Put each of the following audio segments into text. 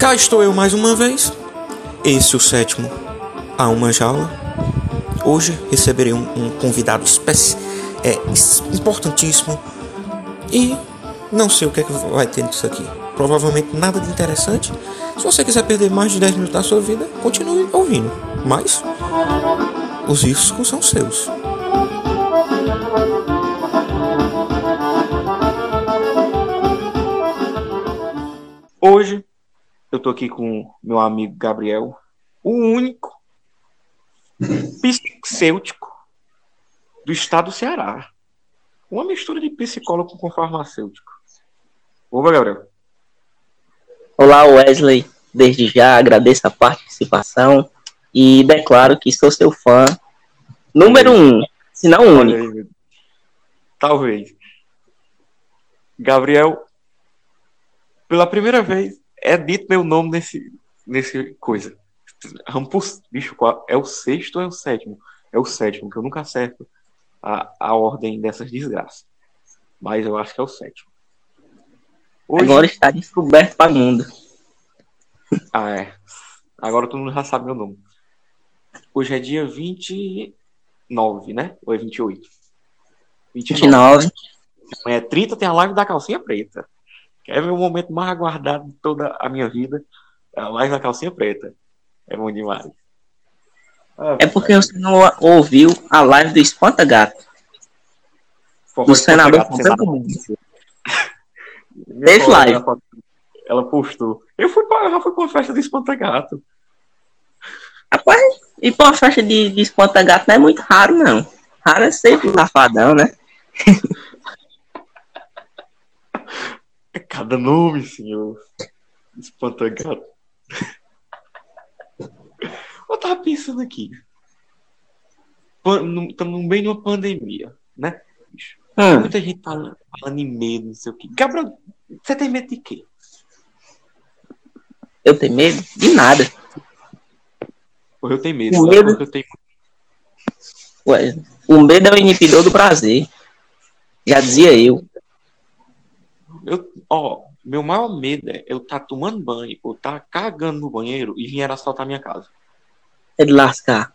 Cá estou eu mais uma vez. Esse é o sétimo a uma jaula. Hoje receberei um, um convidado espécie, é, importantíssimo e não sei o que, é que vai ter nisso aqui. Provavelmente nada de interessante. Se você quiser perder mais de 10 minutos da sua vida, continue ouvindo. Mas os riscos são seus. Hoje eu tô aqui com meu amigo Gabriel, o único psicêutico do estado do Ceará. Uma mistura de psicólogo com farmacêutico. Opa, Gabriel. Olá, Wesley. Desde já agradeço a participação e declaro que sou seu fã número um, se não único. Talvez. Gabriel, pela primeira vez, é dito meu nome nesse, nesse coisa. Rampus, bicho, é o sexto ou é o sétimo? É o sétimo, que eu nunca acerto a, a ordem dessas desgraças. Mas eu acho que é o sétimo. Hoje... Agora está descoberto para o mundo. Ah, é. Agora todo mundo já sabe meu nome. Hoje é dia 29, né? Ou é 28? 29. 29. Amanhã é 30, tem a live da calcinha preta. Ver o momento mais aguardado de toda a minha vida? É a live da calcinha preta. É bom demais. Ah, é porque você não ouviu a live do Espanta Gato. Do senador Gato, Mundo. Teve live. Ela postou. Eu fui pra, já fui pra uma festa de Espanta Gato. Rapaz, e pra uma festa de, de Espanta Gato não é muito raro, não. Raro é sempre safadão, né? É cada nome, senhor. Espanta Gato. Eu tava pensando aqui. Estamos bem numa pandemia, né? Hum. Muita gente falando, falando em medo, não sei o quê. Gabriel, você tem medo de quê? Eu tenho medo? De nada. Eu tenho medo. O medo... Eu tenho... Ué, o medo é o inibidor do prazer. Já dizia eu. Eu, ó, meu maior medo é eu estar tá tomando banho ou estar tá cagando no banheiro e vir assaltar minha casa é de lascar.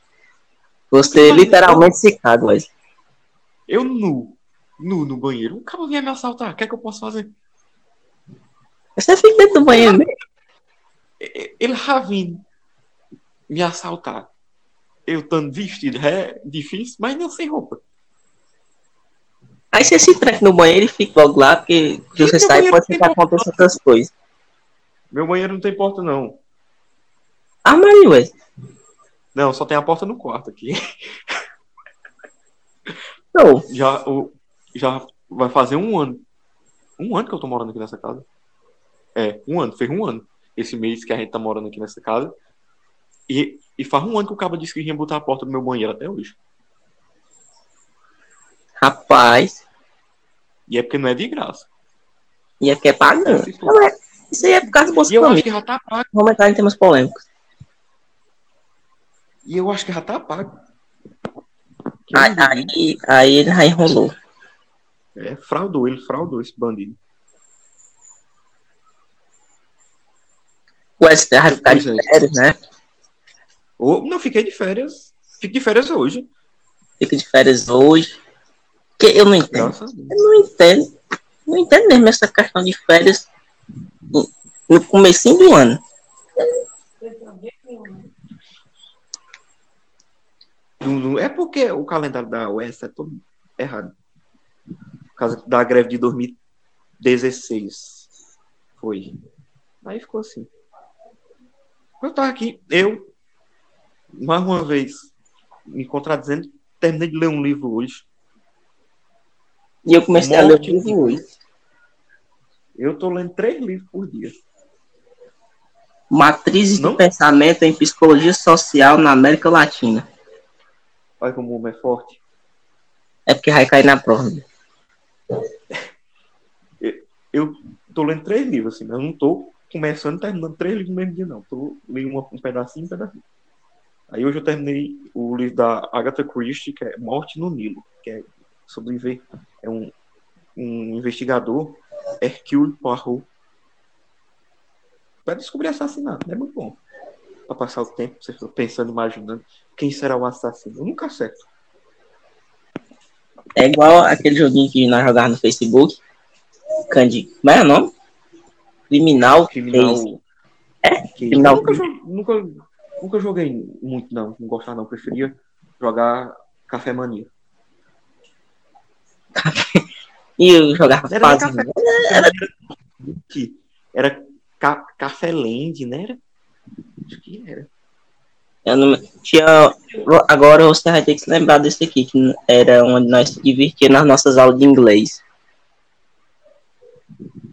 Você Mas, literalmente eu... se caga, Wesley. Eu nu, nu no banheiro. O cara vinha me assaltar. O que é que eu posso fazer? Você fica dentro do banheiro mesmo. Ele já vindo me assaltar. Eu estando vestido é difícil, mas não sem roupa. Aí você se tranca no banheiro e fica logo lá, porque você sai e pode ficar acontecendo outras coisas. Meu banheiro não tem porta, não. Ah, Maria, Wesley. Não, só tem a porta no quarto aqui. Não. Já, o, já vai fazer um ano. Um ano que eu tô morando aqui nessa casa. É, um ano, fez um ano. Esse mês que a gente tá morando aqui nessa casa. E, e faz um ano que o cabo disse que ia botar a porta do meu banheiro até hoje. Rapaz. E é porque não é de graça. E é porque é pagando. É, é, isso aí é por causa do Bolsonaro. E eu acho que já tá pago. Vamos entrar em temas polêmicos. E eu acho que já tá pago. Aí, aí, aí ele já enrolou. É, fraudou, ele fraudou esse bandido. O STR vai ficar de é. férias, né? Ou, não, fiquei de férias. Fico de férias hoje. Fico de férias hoje. Que eu não entendo. Eu não entendo. Não entendo mesmo essa questão de férias no começo do ano. É porque o calendário da UES é todo errado. Por causa da greve de 2016. Foi. Aí ficou assim. Eu tava aqui, eu, mais uma vez, me contradizendo, terminei de ler um livro hoje. E eu comecei Morte a ler um livro hoje. Eu tô lendo três livros por dia. Matrizes Não? do pensamento em psicologia social na América Latina. Olha como o homem é forte. É porque vai cair na prova. Eu, tô lendo três livros, assim, mas eu não tô começando e terminando três livros no mesmo dia, não. Tô lendo um pedacinho, um pedacinho. Aí hoje eu terminei o livro da Agatha Christie, que é Morte no Nilo, que é sobre é um, um investigador, Hercule Poirot. Vai descobrir assassinato, é muito bom. Pra passar o tempo, você pensando, imaginando quem será o assassino. Eu nunca acerto. É igual aquele joguinho que nós jogávamos no Facebook. Candy. Como é o nome? Criminal. Criminal. É? Criminal. Nunca, nunca, nunca joguei muito, não. Não gostava, não. Preferia jogar Café Mania. E eu jogava Era fase. café. Era ca Café Land, né? Era? Acho que era. Eu não... Tinha... Agora você vai ter que se lembrar desse aqui, que era onde nós se divertíamos nas nossas aulas de inglês.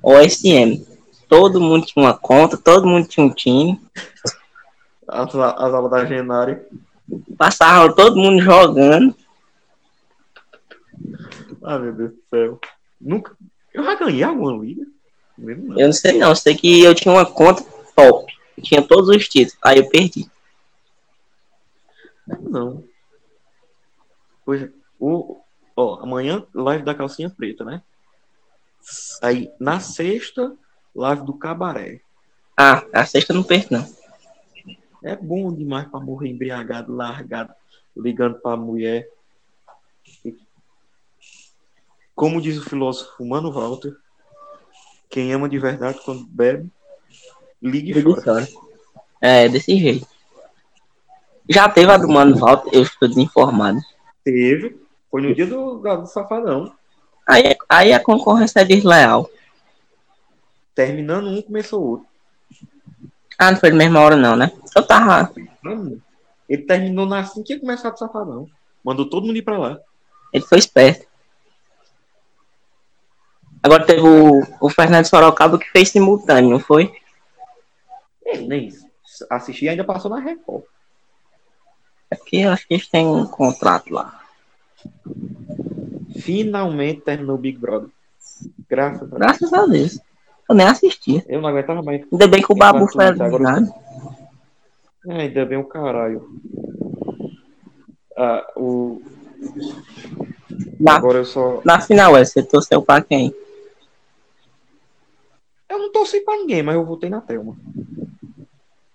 OSM. Todo mundo tinha uma conta, todo mundo tinha um time. As, as aulas da Genari. Passava todo mundo jogando. Ah, meu Deus do céu. Nunca. Eu já ganhei alguma liga? Não. Eu não sei não, sei que eu tinha uma conta top. Eu tinha todos os títulos. Aí eu perdi. Não. Pois é. O, ó, amanhã, live da calcinha preta, né? Aí, na sexta, live do cabaré. Ah, a sexta eu não perco, não. É bom demais pra morrer embriagado, largado, ligando pra mulher. Como diz o filósofo Mano Walter, quem ama de verdade quando bebe, ligue e chora. É, desse jeito. Já teve a do Mano Walter, eu estou desinformado. Teve. Foi no dia do, do Safadão. Aí, aí a concorrência é desleal. Terminando um, começou outro. Ah, não foi na mesma hora não, né? Eu tava... Ele terminou na assim que ia começar o Safadão. Mandou todo mundo ir pra lá. Ele foi esperto. Agora teve o, o Fernando Sorocaba que fez simultâneo, não foi? Ele nem assisti ainda passou na Record. É porque eu acho que eles têm um contrato lá. Finalmente terminou o Big Brother. Graças a Deus. Graças a Deus. Eu nem assisti. Eu não aguentava mais. Ainda bem que o Babu foi Agora- eliminado. É, ainda bem o caralho. Ah, o... Na, Agora eu só. na final, é, você torceu pra quem? Torci pra ninguém, mas eu voltei na Thelma.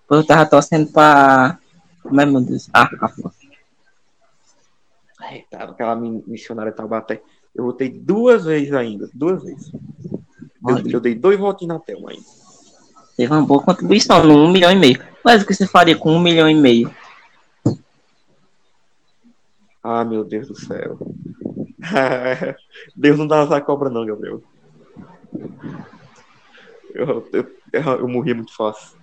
Eu tava torcendo pra. Como é, meu Deus? Ah, Rafa. É, tava aquela mi- missionária Taubaté. Eu votei duas vezes ainda. Duas vezes. Eu, eu dei dois votos na Thelma ainda. Teve uma boa contribuição no 1 milhão e meio. Mas o que você faria com 1 milhão e meio? Ah, meu Deus do céu. Deus não dá à cobra, não, Gabriel. Eu, eu, eu, morri muito fácil.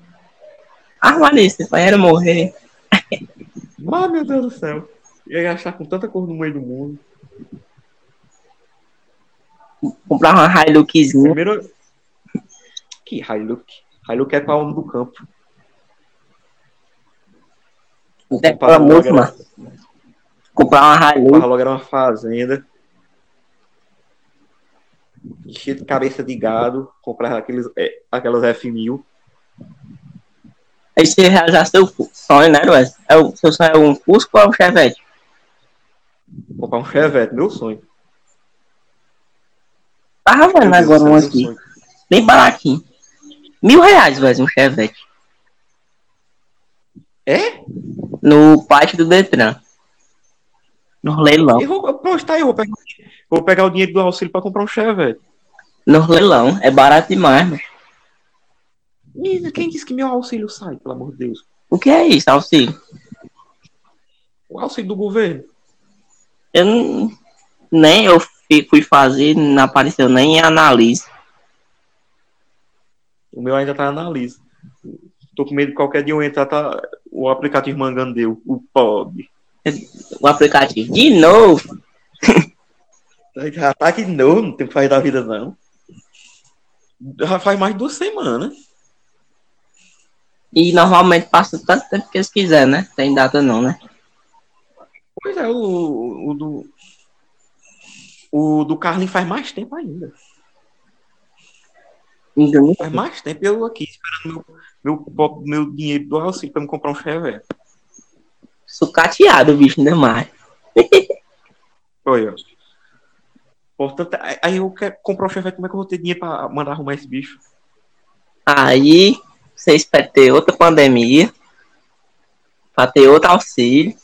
Marisa, você era morrer. Ah, meu Deus do céu. Eu ia achar com tanta cor no meio do mundo. Comprar uma Hiluxzinha. Primeiro. Que Hilux? Hilux é pra homem do campo. Até pela música, mano. Comprar uma Hilux. Barra logo era uma fazenda. Cheia de cabeça de gado. Comprar aqueles, é, aquelas F1000. Aí você realizar seu sonho, né, Wes? É o seu sonho é um Fusco ou é um Chevette? Comprar um Chevette, meu sonho. Tava vendo Meu agora um aqui. sonho. Bem baratinho. Mil reais, Wes, um Chevette. É? No pátio do Detran. No leilão. Eu vou postar, eu vou pegar, vou pegar o dinheiro do auxílio pra comprar um Chevette. No leilão. É barato demais, mano. Quem disse que meu auxílio sai, pelo amor de Deus? O que é isso, auxílio? O auxílio do governo. Eu não, nem eu fui fazer, não apareceu nem em análise. O meu ainda tá lista. Tô com medo de qualquer dia eu entrar, tá o aplicativo mangando deu. O pobre. O aplicativo. De novo. Aqui de novo, não tem o que fazer da vida, não. Já faz mais de duas semanas. E normalmente passa tanto tempo que eles quiserem, né? Tem data não, né? Pois é, o, o do. O do Carlinhos faz mais tempo ainda. Então, Faz mais tempo eu aqui esperando meu, meu, meu dinheiro do auxílio pra me comprar um Chevette. Sucateado, bicho, ainda mais. Olha. Portanto, aí- eu quero comprar um Chevette, como é que eu vou ter dinheiro pra mandar arrumar esse bicho? Aí, Você espera ter outra pandemia. Pra ter outro auxílio.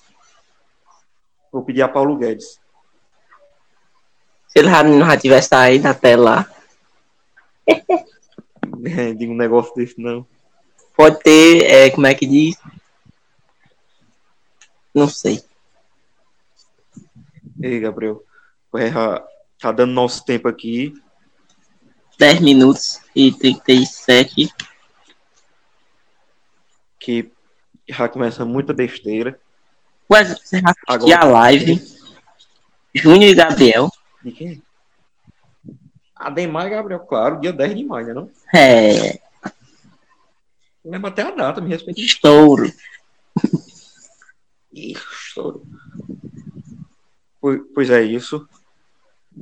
Vou pedir a Paulo Guedes. Se ele não já tivesse saído até lá. É, diga um negócio desse, não. Pode ter, é, como é que diz? Não sei. Ei, Gabriel. Já tá dando nosso tempo aqui. 10 minutos e 37. Que já começa muita besteira. Ué, você assistiu a live? Júnior e Gabriel. De quem? Ademar e Gabriel, claro, dia 10 de maio, né? Não? É. Lembra até a data, me respeita. Estouro. Estouro. Pois é isso.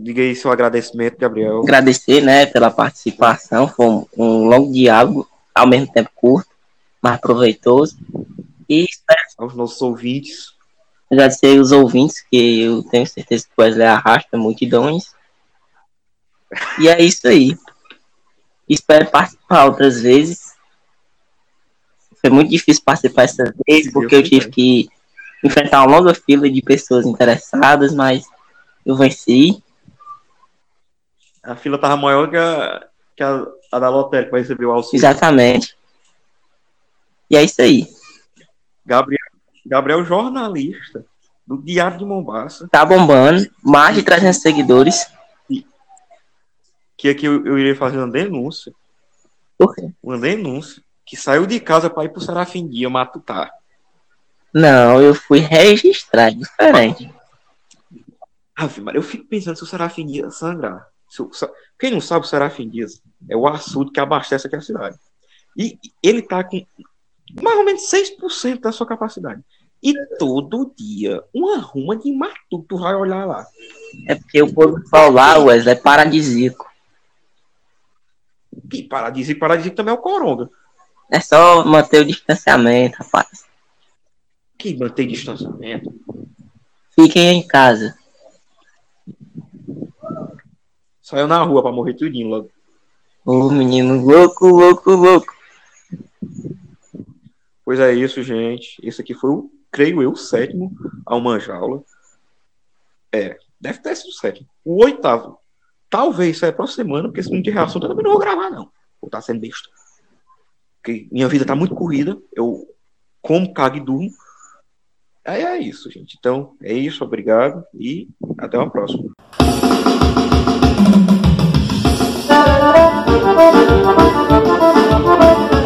Diga aí seu agradecimento, Gabriel. Agradecer, né, pela participação. Foi um, um longo diálogo, ao mesmo tempo curto, mas proveitoso. E espero Aos nossos ouvintes. agradecer os ouvintes, que eu tenho certeza que o Wesley arrasta multidões. E é isso aí. Espero participar outras vezes. Foi muito difícil participar essa vez, porque eu tive que enfrentar uma longa fila de pessoas interessadas, mas eu venci. A fila tava maior que a, que a, a da lotérica para receber o auxílio. Exatamente. E é isso aí. Gabriel, Gabriel jornalista do Diário de Mombasa, Tá bombando. Mais de 300 seguidores. que aqui eu, eu irei fazer uma denúncia. Por quê? Uma denúncia. Que saiu de casa para ir pro Serafim Dia Matutá. Não, eu fui registrar. Diferente. Ave Maria, eu fico pensando se o Serafim Dias sangrar. Quem não sabe, o Serafim Dias é o açude que abastece aqui a cidade. E ele tá com mais ou menos 6% da sua capacidade. E todo dia, uma ruma de matuto tu vai olhar lá. É porque o povo fala lá, Wesley, é paradisíaco. Que paradisíaco, paradisíaco também é o coronga. É só manter o distanciamento, rapaz. Que mantém distanciamento. Fiquem em casa. Saiu na rua pra morrer tudinho logo. Ô menino louco, louco, louco. Pois é isso, gente. Esse aqui foi o, creio eu, o sétimo ao Manjaula. É, deve ter sido o sétimo. O oitavo. Talvez saia próxima semana, porque se não tiver assunto, eu também não vou gravar, não. Vou estar sendo besta. Porque minha vida tá muito corrida. Eu como, cago e durmo. Aí é isso, gente. Então, é isso. Obrigado. E até uma próxima. Thank you.